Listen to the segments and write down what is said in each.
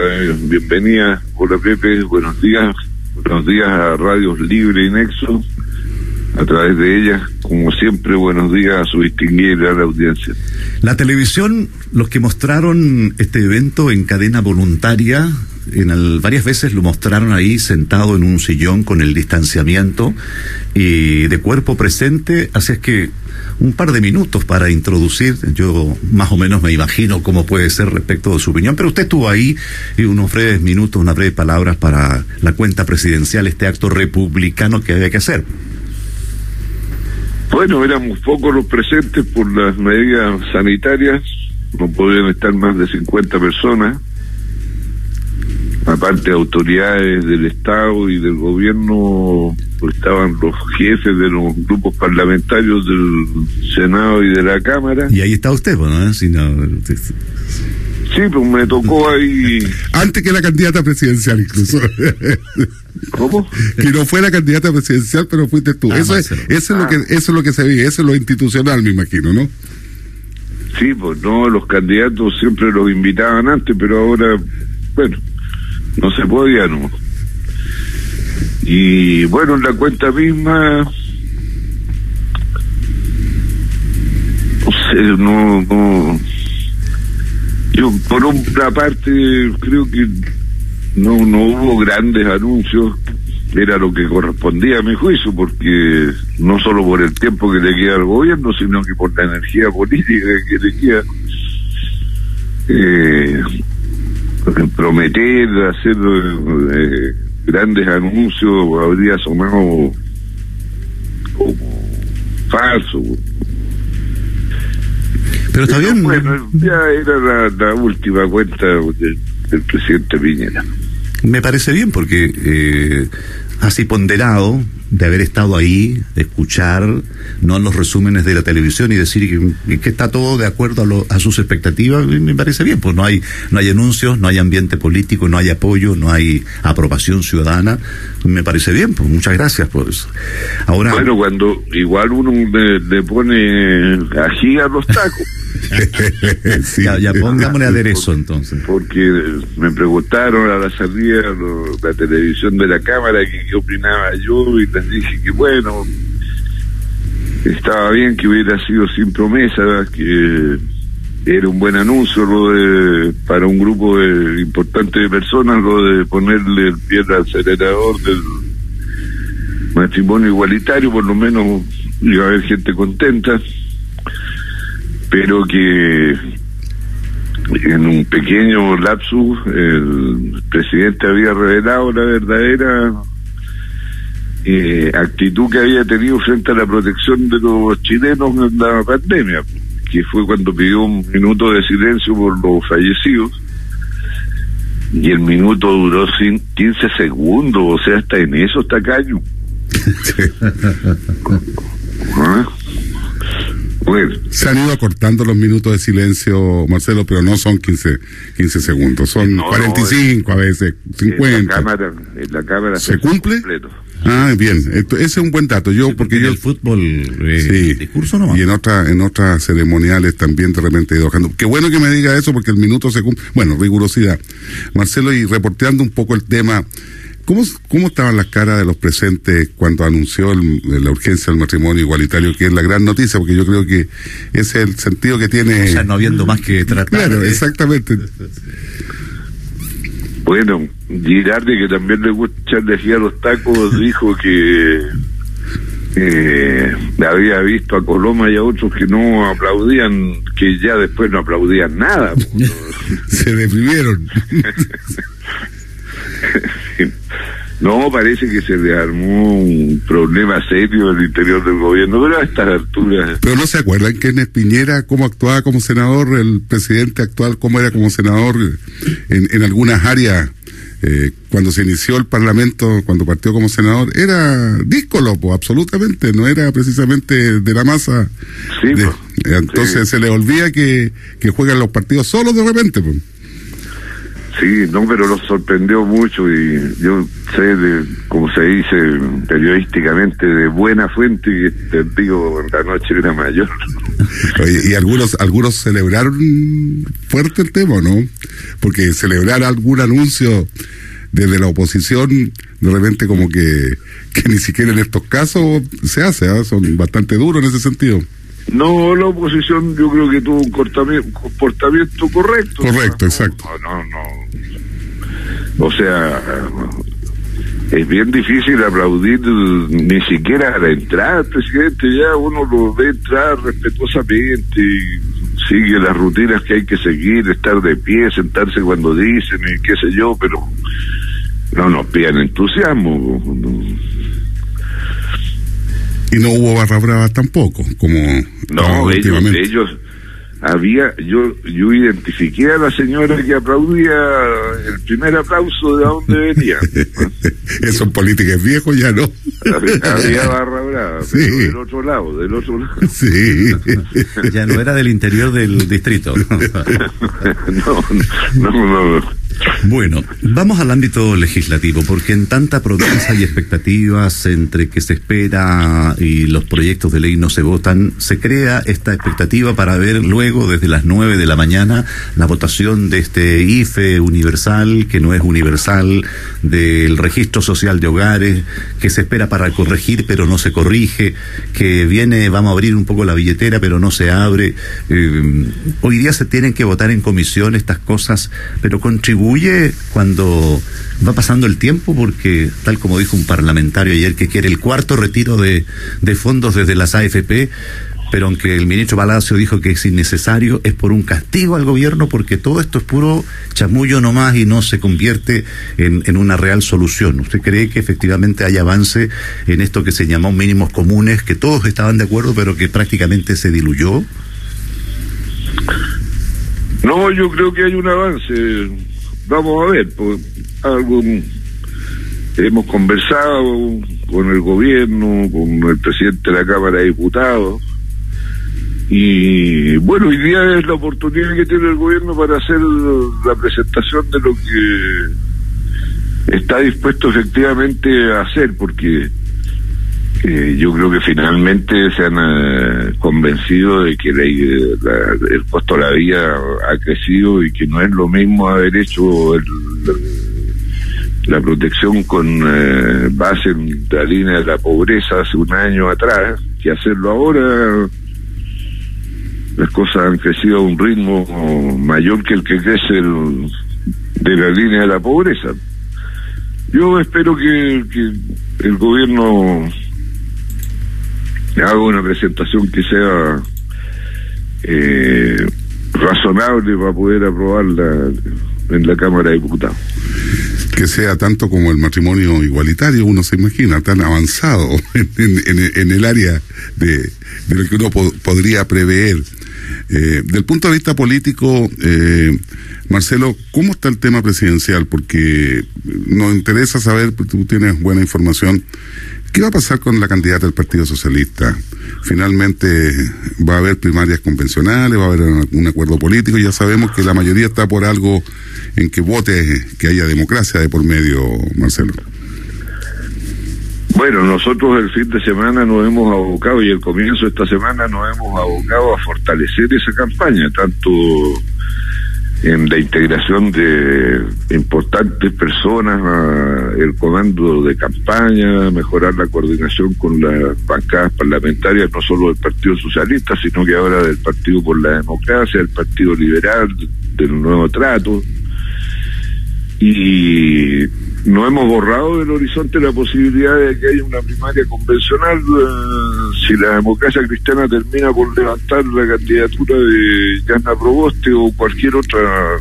Eh, bienvenida, hola Pepe, buenos días, buenos días a Radios Libre y Nexo, a través de ellas, como siempre, buenos días a su distinguida audiencia. La televisión, los que mostraron este evento en cadena voluntaria, en varias veces lo mostraron ahí sentado en un sillón con el distanciamiento y de cuerpo presente, así es que un par de minutos para introducir, yo más o menos me imagino cómo puede ser respecto de su opinión, pero usted estuvo ahí y unos breves minutos, unas breves palabras para la cuenta presidencial, este acto republicano que había que hacer. Bueno, éramos pocos los presentes por las medidas sanitarias, no podían estar más de 50 personas, aparte de autoridades del Estado y del gobierno, pues estaban los jefes de los grupos parlamentarios del Senado y de la Cámara. Y ahí está usted, ¿no? Si no... Sí, pues me tocó ahí. Antes que la candidata presidencial, incluso. ¿Cómo? Que no fue la candidata presidencial, pero fuiste tú. Ah, eso, es, eso, es lo que, eso es lo que se ve, eso es lo institucional, me imagino, ¿no? Sí, pues no, los candidatos siempre los invitaban antes, pero ahora, bueno, no se podía, ¿no? Y bueno, en la cuenta misma, no sé, no, no, yo por una parte creo que no, no hubo grandes anuncios, era lo que correspondía a mi juicio, porque no solo por el tiempo que le queda al gobierno, sino que por la energía política que le queda. Eh, prometer hacer eh, grandes anuncios habría sonado como falso. Pero está bien. Bueno, ya era la, última cuenta del, presidente Piñera. Me parece bien porque eh, así ponderado de haber estado ahí, de escuchar, no en los resúmenes de la televisión y decir que, está todo de acuerdo a, sus expectativas, me parece bien, pues no hay, no hay anuncios, no hay ambiente político, no hay apoyo, no hay aprobación ciudadana, me parece bien, pues muchas gracias por eso. Ahora, bueno, cuando igual uno le, pone ají a los tacos. ya, ya pongámosle aderezo entonces. Porque me preguntaron a la salida la televisión de la cámara que qué opinaba yo y les dije que bueno, estaba bien que hubiera sido sin promesa, que era un buen anuncio lo de para un grupo de, importante de personas lo de ponerle el pie al acelerador del matrimonio igualitario, por lo menos iba a haber gente contenta pero que en un pequeño lapsus el presidente había revelado la verdadera eh, actitud que había tenido frente a la protección de los chilenos en la pandemia, que fue cuando pidió un minuto de silencio por los fallecidos y el minuto duró 15 segundos, o sea, hasta en eso está caño. ¿Ah? Se han ido acortando los minutos de silencio, Marcelo, pero no son 15, 15 segundos, son 45 a veces, 50. la cámara, la cámara ¿Se cumple? Ah, bien, ese es un buen dato. Yo, porque yo. El fútbol, eh, discurso no Y en, otra, en otras ceremoniales también de repente he ido bajando. Qué bueno que me diga eso porque el minuto se cumple. Bueno, rigurosidad. Marcelo, y reporteando un poco el tema ¿Cómo, ¿Cómo estaban las caras de los presentes cuando anunció la urgencia del matrimonio igualitario, que es la gran noticia? Porque yo creo que ese es el sentido que tiene. O sea, no habiendo más que tratar. Claro, exactamente. Bueno, Girardi, que también le gusta echarle a los tacos, dijo que eh, había visto a Coloma y a otros que no aplaudían, que ya después no aplaudían nada. Se deprimieron. No, parece que se le armó un problema serio en el interior del gobierno, pero a estas alturas. Pero no se acuerdan que en Espiñera, cómo actuaba como senador, el presidente actual, cómo era como senador en, en algunas áreas. Eh, cuando se inició el Parlamento, cuando partió como senador, era díscolo, absolutamente, no era precisamente de la masa. Sí, pues, entonces se le olvida que, que juegan los partidos solos de repente. Pues. Sí, no, pero nos sorprendió mucho y yo sé, de, como se dice periodísticamente, de buena fuente que te digo, la noche era mayor. y algunos algunos celebraron fuerte el tema, ¿no? Porque celebrar algún anuncio desde la oposición, de repente como que, que ni siquiera en estos casos se hace, ¿ah? son bastante duros en ese sentido. No, la oposición yo creo que tuvo un comportamiento correcto. Correcto, exacto. No, no, O sea, es bien difícil aplaudir ni siquiera a la entrada presidente, ya uno lo ve entrar respetuosamente y sigue las rutinas que hay que seguir, estar de pie, sentarse cuando dicen y qué sé yo, pero no nos pidan entusiasmo. Y no hubo barra brava tampoco, como no, ellos, ellos había, yo, yo identifiqué a la señora que aplaudía el primer aplauso de dónde venía. Esos políticos viejos ya no. Había, barra brava, del otro lado, del otro lado. Sí. ya no era del interior del distrito. no, no, no. Bueno, vamos al ámbito legislativo, porque en tanta promesa y expectativas entre que se espera y los proyectos de ley no se votan, se crea esta expectativa para ver luego, desde las nueve de la mañana, la votación de este IFE universal, que no es universal, del registro social de hogares, que se espera para corregir, pero no se corrige, que viene, vamos a abrir un poco la billetera, pero no se abre. Eh, hoy día se tienen que votar en comisión estas cosas, pero contribuir cuando va pasando el tiempo porque, tal como dijo un parlamentario ayer, que quiere el cuarto retiro de, fondos desde las AFP, pero aunque el ministro Palacio dijo que es innecesario, es por un castigo al gobierno porque todo esto es puro chamullo nomás y no se convierte en, una real solución. ¿Usted cree que efectivamente hay avance en esto que se llamó mínimos comunes, que todos estaban de acuerdo, pero que prácticamente se diluyó? No, yo creo que hay un avance vamos a ver, pues, algo hemos conversado con el gobierno, con el presidente de la Cámara de Diputados, y bueno, hoy día es la oportunidad que tiene el gobierno para hacer la presentación de lo que está dispuesto efectivamente a hacer, porque yo creo que finalmente se han eh, convencido de que el costo de la vida ha crecido y que no es lo mismo haber hecho la protección con eh, base en la línea de la pobreza hace un año atrás que hacerlo ahora. Las cosas han crecido a un ritmo mayor que el que crece de la línea de la pobreza. Yo espero que el gobierno hago una presentación que sea eh, razonable para poder aprobarla en la Cámara de Diputados. Que sea tanto como el matrimonio igualitario, uno se imagina, tan avanzado en, el área de, lo que uno podría prever. Eh, del punto de vista político, eh, Marcelo, ¿cómo está el tema presidencial? Porque nos interesa saber, tú tienes buena información, ¿Qué va a pasar con la candidata del Partido Socialista? Finalmente va a haber primarias convencionales, va a haber un acuerdo político, ya sabemos que la mayoría está por algo en que vote, que haya democracia de por medio, Marcelo. Bueno, nosotros el fin de semana nos hemos abocado y el comienzo de esta semana nos hemos abocado a fortalecer esa campaña, tanto en la integración de importantes personas, el comando de campaña, mejorar la coordinación con las bancadas parlamentarias, no solo del Partido Socialista, sino que ahora del Partido por la Democracia, del Partido Liberal, del Nuevo Trato. Y no hemos borrado del horizonte la posibilidad de que haya una primaria convencional eh, si la democracia cristiana termina por levantar la candidatura de Yana Proboste o cualquier otra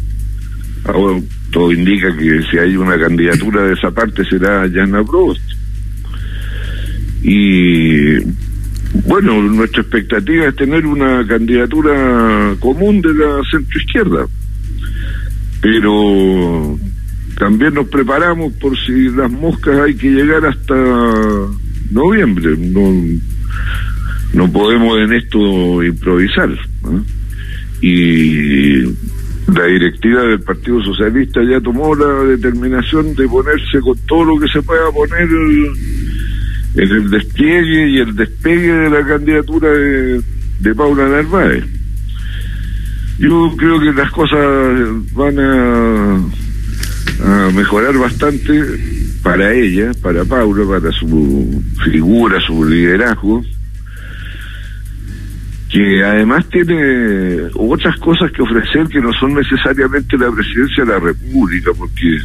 ah, todo indica que si hay una candidatura de esa parte será Yana Proboste. Y bueno nuestra expectativa es tener una candidatura común de la centro izquierda pero también nos preparamos por si las moscas hay que llegar hasta noviembre. No, no podemos en esto improvisar. Y la directiva del Partido Socialista ya tomó la determinación de ponerse con todo lo que se pueda poner en el despliegue y el despegue de la candidatura de, de Paula Narváez. Yo creo que las cosas van a, a mejorar bastante para ella, para Paula, para su figura, su liderazgo, que además tiene otras cosas que ofrecer que no son necesariamente la presidencia de la República, porque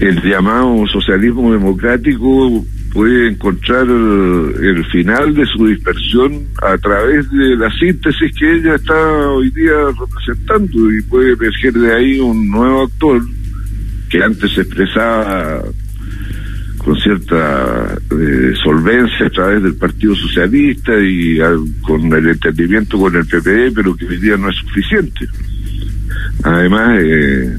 el llamado socialismo democrático puede encontrar el final de su dispersión a través de la síntesis que ella está hoy día representando y puede emerger de ahí un nuevo actor que antes se expresaba con cierta eh, solvencia a través del Partido Socialista y con el entendimiento con el PPE, pero que hoy día no es suficiente. Además, eh,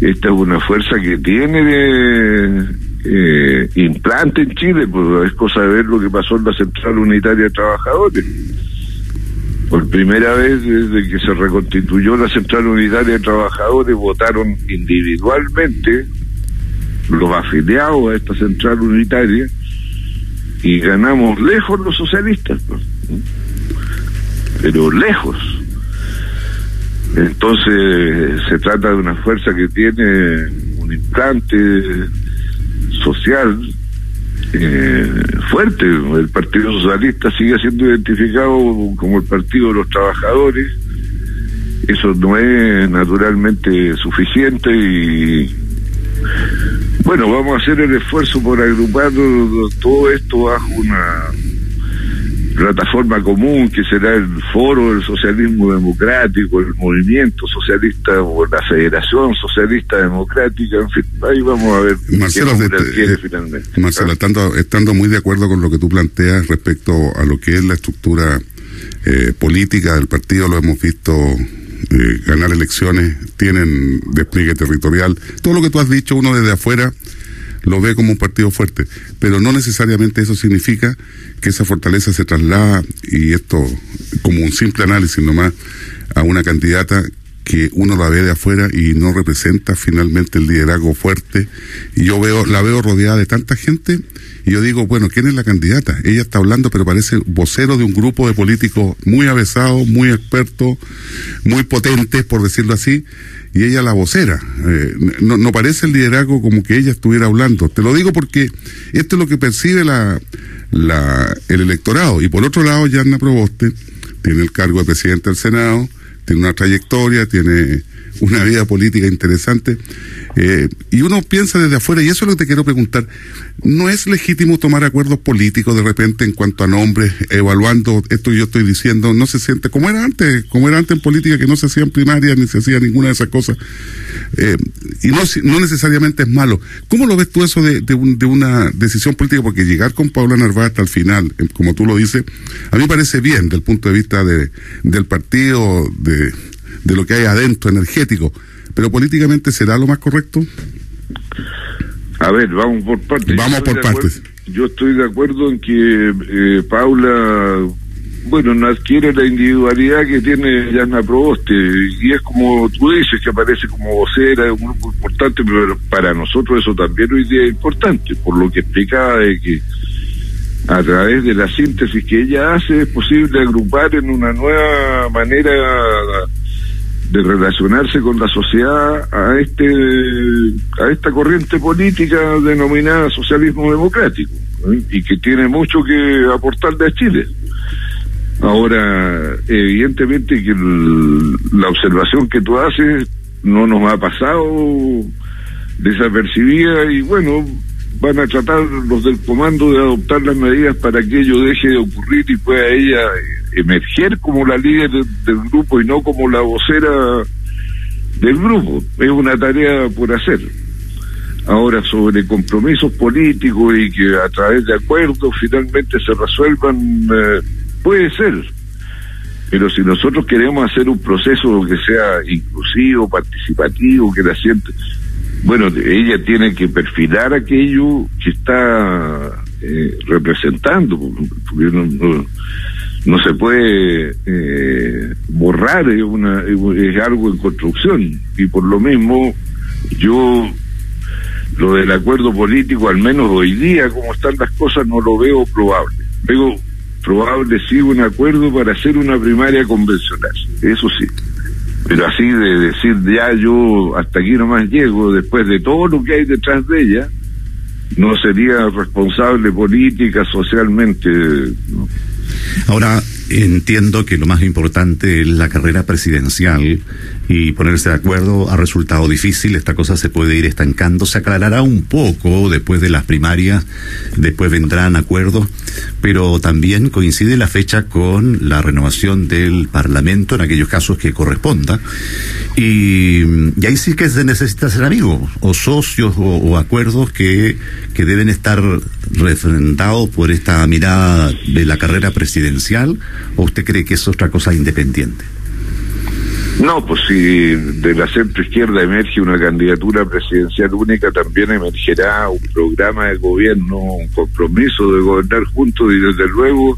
esta es una fuerza que tiene eh, implante en Chile, pues es cosa de ver lo que pasó en la Central Unitaria de Trabajadores. Por primera vez desde que se reconstituyó la Central Unitaria de Trabajadores, votaron individualmente los afiliados a esta Central Unitaria y ganamos lejos los socialistas, pues. pero lejos. Entonces se trata de una fuerza que tiene un implante social eh, fuerte. El Partido Socialista sigue siendo identificado como el Partido de los Trabajadores. Eso no es naturalmente suficiente y bueno, vamos a hacer el esfuerzo por agrupar todo esto bajo una plataforma común que será el foro del socialismo democrático, el movimiento socialista o la federación socialista democrática, en fin, ahí vamos a ver Marcelo, eh, finalmente. Marcelo, estando, estando muy de acuerdo con lo que tú planteas respecto a lo que es la estructura eh, política del partido, lo hemos visto eh, ganar elecciones, tienen despliegue territorial, todo lo que tú has dicho, uno desde afuera lo ve como un partido fuerte, pero no necesariamente eso significa que esa fortaleza se traslada, y esto como un simple análisis nomás, a una candidata que uno la ve de afuera y no representa finalmente el liderazgo fuerte. Y yo veo, la veo rodeada de tanta gente y yo digo, bueno, ¿quién es la candidata? Ella está hablando, pero parece vocero de un grupo de políticos muy avesados, muy expertos, muy potentes, por decirlo así, y ella la vocera. Eh, no, no parece el liderazgo como que ella estuviera hablando. Te lo digo porque esto es lo que percibe la, la, el electorado. Y por otro lado, Yanna Proboste tiene el cargo de presidente del Senado, tiene una trayectoria, tiene una vida política interesante. Eh, y uno piensa desde afuera, y eso es lo que te quiero preguntar, ¿no es legítimo tomar acuerdos políticos de repente en cuanto a nombres, evaluando esto que yo estoy diciendo? No se siente como era antes, como era antes en política, que no se hacían primarias ni se hacía ninguna de esas cosas. Eh, y no, no necesariamente es malo. ¿Cómo lo ves tú eso de, de, una decisión política? Porque llegar con Paula Narváez hasta el final, eh, como tú lo dices, a mí parece bien desde el punto de vista de, del partido, de de lo que hay adentro, energético. Pero políticamente será lo más correcto. A ver, vamos por partes. Vamos por partes. Yo estoy de acuerdo en que eh, Paula, bueno, no adquiere la individualidad que tiene Yana Proboste, y es como tú dices, que aparece como vocera de un grupo importante, pero para nosotros eso también hoy día es importante, por lo que explicaba de que a través de la síntesis que ella hace es posible agrupar en una nueva manera de relacionarse con la sociedad a este a esta corriente política denominada socialismo democrático y que tiene mucho que aportarle a Chile. Ahora, evidentemente que la observación que tú haces no nos ha pasado desapercibida y bueno, van a tratar los del comando de adoptar las medidas para que ello deje de ocurrir y pueda ella emerger como la líder del grupo y no como la vocera del grupo. Es una tarea por hacer. Ahora, sobre compromisos políticos y que a través de acuerdos finalmente se resuelvan, eh, puede ser. Pero si nosotros queremos hacer un proceso que sea inclusivo, participativo, que la siente, bueno, ella tiene que perfilar aquello que está eh, representando, porque no, no se puede eh, borrar, es, una, es algo en construcción. Y por lo mismo, yo lo del acuerdo político, al menos hoy día, como están las cosas, no lo veo probable. Veo probable sí un acuerdo para hacer una primaria convencional, eso sí. Pero así de decir ya yo hasta aquí nomás llego, después de todo lo que hay detrás de ella, no sería responsable política, socialmente. Ahora, entiendo que lo más importante es la carrera presidencial y ponerse de acuerdo ha resultado difícil, esta cosa se puede ir estancando, se aclarará un poco después de las primarias, después vendrán acuerdos, pero también coincide la fecha con la renovación del Parlamento en aquellos casos que corresponda, y, ahí sí que se necesita ser amigos, o socios, o, acuerdos que, que deben estar refrendados por esta mirada de la carrera presidencial, o usted cree que es otra cosa independiente? No, pues si de la centro izquierda emerge una candidatura presidencial única, también emergerá un programa de gobierno, un compromiso de gobernar juntos y desde luego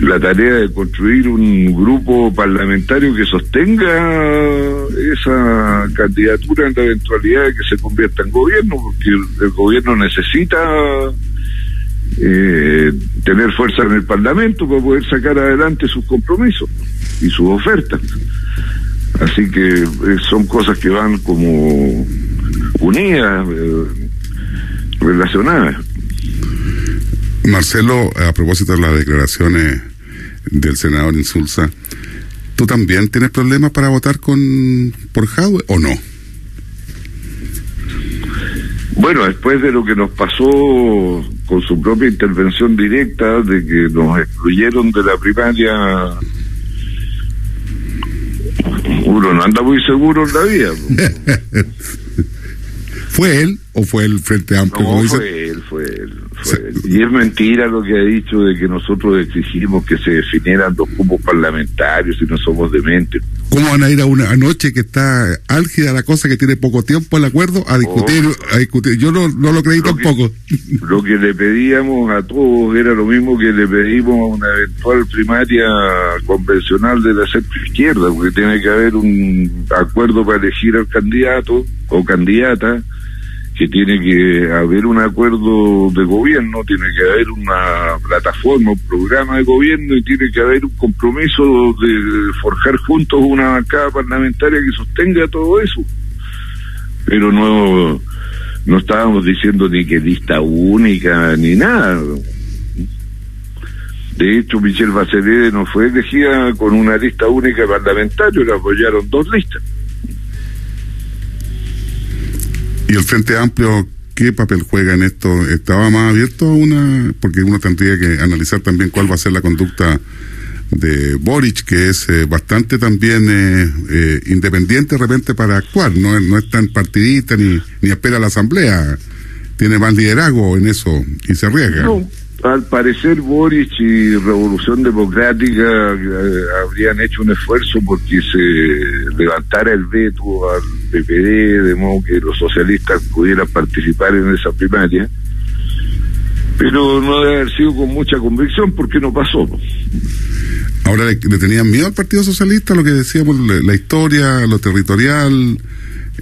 la tarea de construir un grupo parlamentario que sostenga esa candidatura en la eventualidad de que se convierta en gobierno, porque el, gobierno necesita eh, tener fuerza en el Parlamento para poder sacar adelante sus compromisos y sus ofertas. Así que eh, son cosas que van como unidas, eh, relacionadas. Marcelo, a propósito de las declaraciones del senador Insulza, ¿tú también tienes problemas para votar con por Jadwe o no? Bueno, después de lo que nos pasó con su propia intervención directa, de que nos excluyeron de la primaria uno no anda muy seguro en la vida. ¿Fue él o fue el Frente Amplio? No, fue él, fue él. Y es mentira lo que ha dicho de que nosotros exigimos que se definieran los cupos parlamentarios y no somos dementes. ¿Cómo van a ir a una noche que está álgida la cosa, que tiene poco tiempo el acuerdo, a discutir? Oh. a discutir? Yo no, no lo creí tampoco. lo que le pedíamos a todos era lo mismo que le pedimos a una eventual primaria convencional de la centro izquierda, porque tiene que haber un acuerdo para elegir al candidato o candidata que tiene que haber un acuerdo de gobierno, tiene que haber una plataforma, un programa de gobierno y tiene que haber un compromiso de forjar juntos una bancada parlamentaria que sostenga todo eso. Pero no, no estábamos diciendo ni que lista única ni nada. De hecho, Michelle Bachelet no fue elegida con una lista única parlamentaria, le apoyaron dos listas. ¿Y el Frente Amplio qué papel juega en esto? ¿Estaba más abierto a una.? Porque uno tendría que analizar también cuál va a ser la conducta de Boric, que es eh, bastante también eh, eh, independiente de repente para actuar, no, no es tan partidista ni, ni espera la asamblea, tiene más liderazgo en eso y se arriesga al parecer Boris y Revolución Democrática eh, habrían hecho un esfuerzo porque se levantara el veto al PPD, de modo que los socialistas pudieran participar en esa primaria. Pero no debe haber sido con mucha convicción porque no pasó. Ahora le, tenían miedo al Partido Socialista, lo que decíamos, la, historia, lo territorial,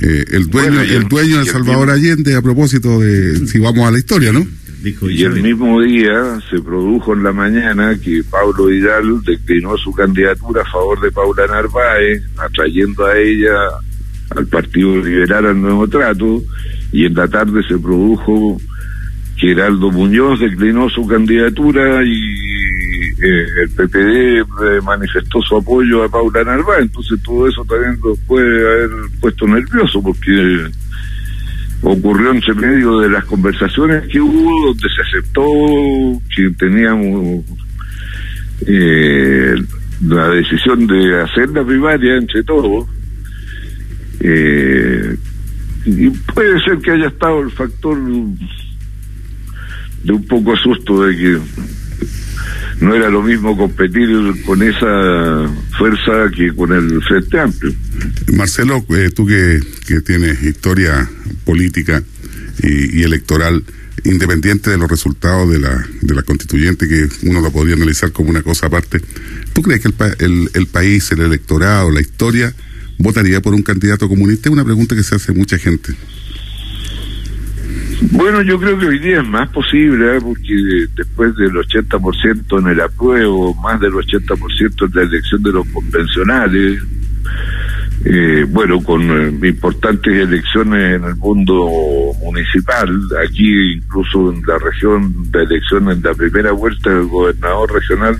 eh, el dueño, el, dueño de Salvador Allende, a propósito de si vamos a la historia, ¿no? Y el mismo día se produjo en la mañana que Pablo Hidalgo declinó su candidatura a favor de Paula Narváez, atrayendo a ella al Partido Liberal al Nuevo Trato, y en la tarde se produjo que Heraldo Muñoz declinó su candidatura y eh, el PPD eh, manifestó su apoyo a Paula Narváez, entonces todo eso también lo puede haber puesto nervioso porque ocurrió entre medio de las conversaciones que hubo, donde se aceptó que teníamos eh, la decisión de hacer la primaria entre todos. Eh, y puede ser que haya estado el factor de un poco asusto de que no era lo mismo competir con esa fuerza que con el Frente Amplio. Marcelo, eh, tú que, que, tienes historia política y, electoral, independiente de los resultados de la, de la constituyente, que uno lo podría analizar como una cosa aparte, ¿tú crees que el, el, el país, el electorado, la historia, votaría por un candidato comunista? Es una pregunta que se hace mucha gente. Bueno, yo creo que hoy día es más posible, ¿eh? porque después del 80% en el apruebo, más del 80% en la elección de los convencionales, eh, bueno, con eh, importantes elecciones en el mundo municipal, aquí incluso en la región de elecciones, en la primera vuelta del gobernador regional,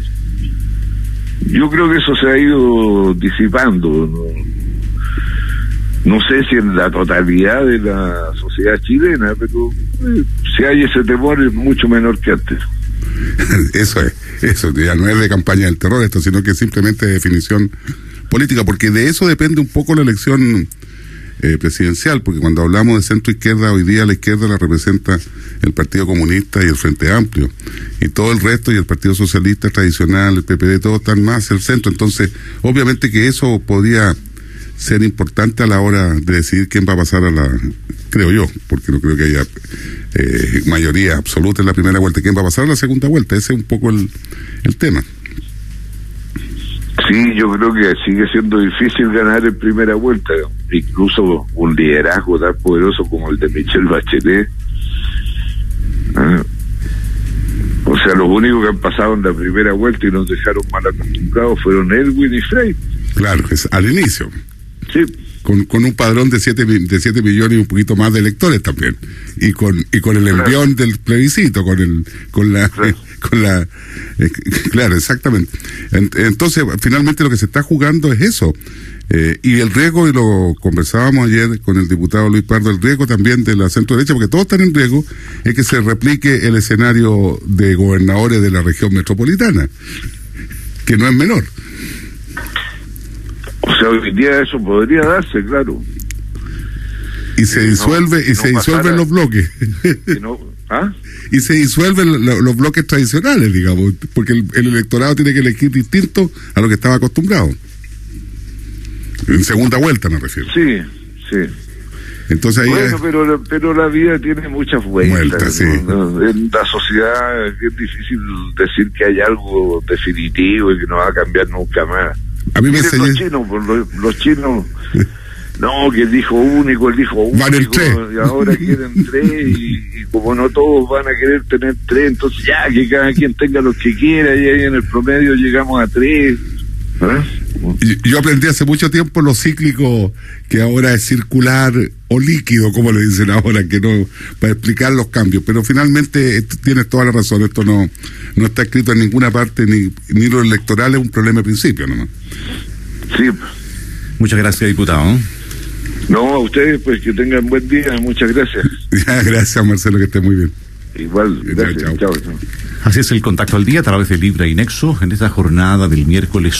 yo creo que eso se ha ido disipando. No, sé si en la totalidad de la sociedad chilena, pero eh, si hay ese temor es mucho menor que antes. Eso es, eso ya no es de campaña del terror esto, sino que es simplemente definición política, porque de eso depende un poco la elección eh, presidencial, porque cuando hablamos de centro izquierda, hoy día la izquierda la representa el Partido Comunista y el Frente Amplio, y todo el resto, y el Partido Socialista tradicional, el PPD, todos están más el centro, entonces obviamente que eso podría ser importante a la hora de decidir quién va a pasar a la, creo yo, porque no creo que haya eh, mayoría absoluta en la primera vuelta, quién va a pasar a la segunda vuelta, ese es un poco el, el tema. Sí, yo creo que sigue siendo difícil ganar en primera vuelta. Incluso un liderazgo tan poderoso como el de Michelle Bachelet. ¿eh? O sea, los únicos que han pasado en la primera vuelta y nos dejaron mal acostumbrados fueron Elwin y Frey. Claro, es al inicio. Sí. Con, con un padrón de 7 de siete millones y un poquito más de electores también. Y con y con el envión del plebiscito, con el con la con la eh, claro, exactamente. Entonces, finalmente lo que se está jugando es eso. Eh, y el riesgo, y lo conversábamos ayer con el diputado Luis Pardo, el riesgo también de la centro derecha, porque todos están en riesgo, es que se replique el escenario de gobernadores de la región metropolitana, que no es menor. O sea, hoy día eso podría darse, claro. Y se disuelve, y se disuelven los bloques. ¿Ah? Y se disuelven los bloques tradicionales, digamos, porque el, electorado tiene que elegir distinto a lo que estaba acostumbrado. En segunda vuelta me refiero. Sí, sí. Entonces ahí bueno, pero, pero la vida tiene muchas vueltas. En la sociedad es difícil decir que hay algo definitivo y que no va a cambiar nunca más. A mí me enseñó... Los chinos, los, los chinos No, que el hijo único, el hijo único, y ahora quieren tres, y, como no todos van a querer tener tres, entonces ya, que cada quien tenga lo que quiera, y ahí en el promedio llegamos a tres. ¿eh? Yo aprendí hace mucho tiempo lo cíclico, que ahora es circular o líquido, como le dicen ahora, que no, para explicar los cambios, pero finalmente tienes toda la razón, esto no, no está escrito en ninguna parte, ni, ni lo electoral es un problema de principio nomás. Sí. Muchas gracias, diputado. No, a ustedes, pues que tengan buen día. Muchas gracias. gracias, Marcelo, que esté muy bien. Igual, gracias. Chao, Así es el contacto al día a través de Libra y Nexo en esta jornada del miércoles